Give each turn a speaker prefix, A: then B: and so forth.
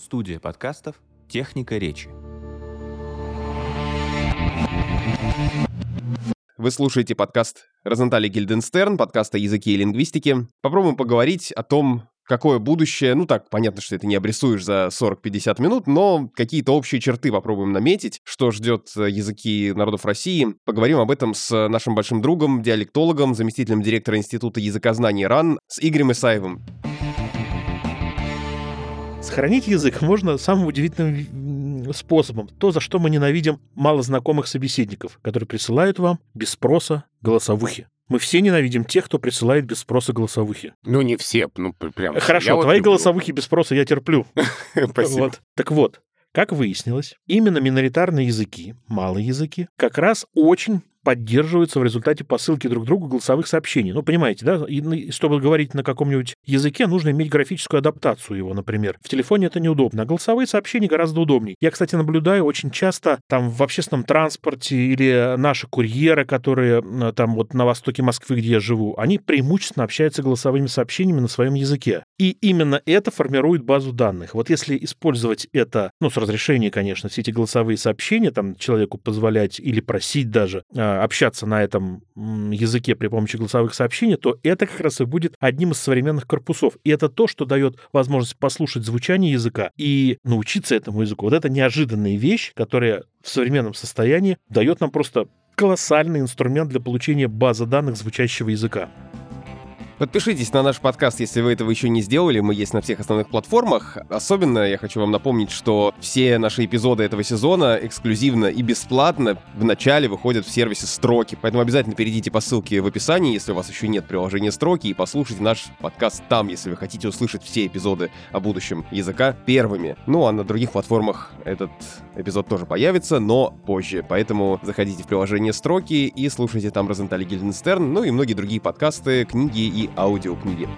A: Студия подкастов «Техника речи».
B: Вы слушаете подкаст Розентали Гильденстерн, подкаст о языке и лингвистике. Попробуем поговорить о том, какое будущее, ну так, понятно, что это не обрисуешь за 40-50 минут, но какие-то общие черты попробуем наметить, что ждет языки народов России. Поговорим об этом с нашим большим другом, диалектологом, заместителем директора Института языкознания РАН, с Игорем Исаевым.
C: Сохранить язык можно самым удивительным способом. То, за что мы ненавидим малознакомых собеседников, которые присылают вам без спроса голосовухи. Мы все ненавидим тех, кто присылает без спроса голосовухи.
D: Ну, не все, ну, прям.
C: Хорошо,
D: я
C: твои
D: люблю.
C: голосовухи без спроса я терплю.
D: Спасибо.
C: Вот. Так вот, как выяснилось, именно миноритарные языки, малые языки, как раз очень поддерживаются в результате посылки друг другу голосовых сообщений. Ну, понимаете, да? И, чтобы говорить на каком-нибудь языке, нужно иметь графическую адаптацию его, например. В телефоне это неудобно, а голосовые сообщения гораздо удобнее. Я, кстати, наблюдаю очень часто там в общественном транспорте или наши курьеры, которые э, там вот на востоке Москвы, где я живу, они преимущественно общаются голосовыми сообщениями на своем языке. И именно это формирует базу данных. Вот если использовать это, ну, с разрешения, конечно, все эти голосовые сообщения, там, человеку позволять или просить даже э, общаться на этом языке при помощи голосовых сообщений, то это как раз и будет одним из современных корпусов. И это то, что дает возможность послушать звучание языка и научиться этому языку. Вот это неожиданная вещь, которая в современном состоянии дает нам просто колоссальный инструмент для получения базы данных звучащего языка.
B: Подпишитесь на наш подкаст, если вы этого еще не сделали. Мы есть на всех основных платформах. Особенно я хочу вам напомнить, что все наши эпизоды этого сезона эксклюзивно и бесплатно в начале выходят в сервисе Строки. Поэтому обязательно перейдите по ссылке в описании, если у вас еще нет приложения Строки, и послушайте наш подкаст там, если вы хотите услышать все эпизоды о будущем языка первыми. Ну а на других платформах этот эпизод тоже появится, но позже. Поэтому заходите в приложение Строки и слушайте там Розентали Гильденстерн, ну и многие другие подкасты, книги и аудиокниги.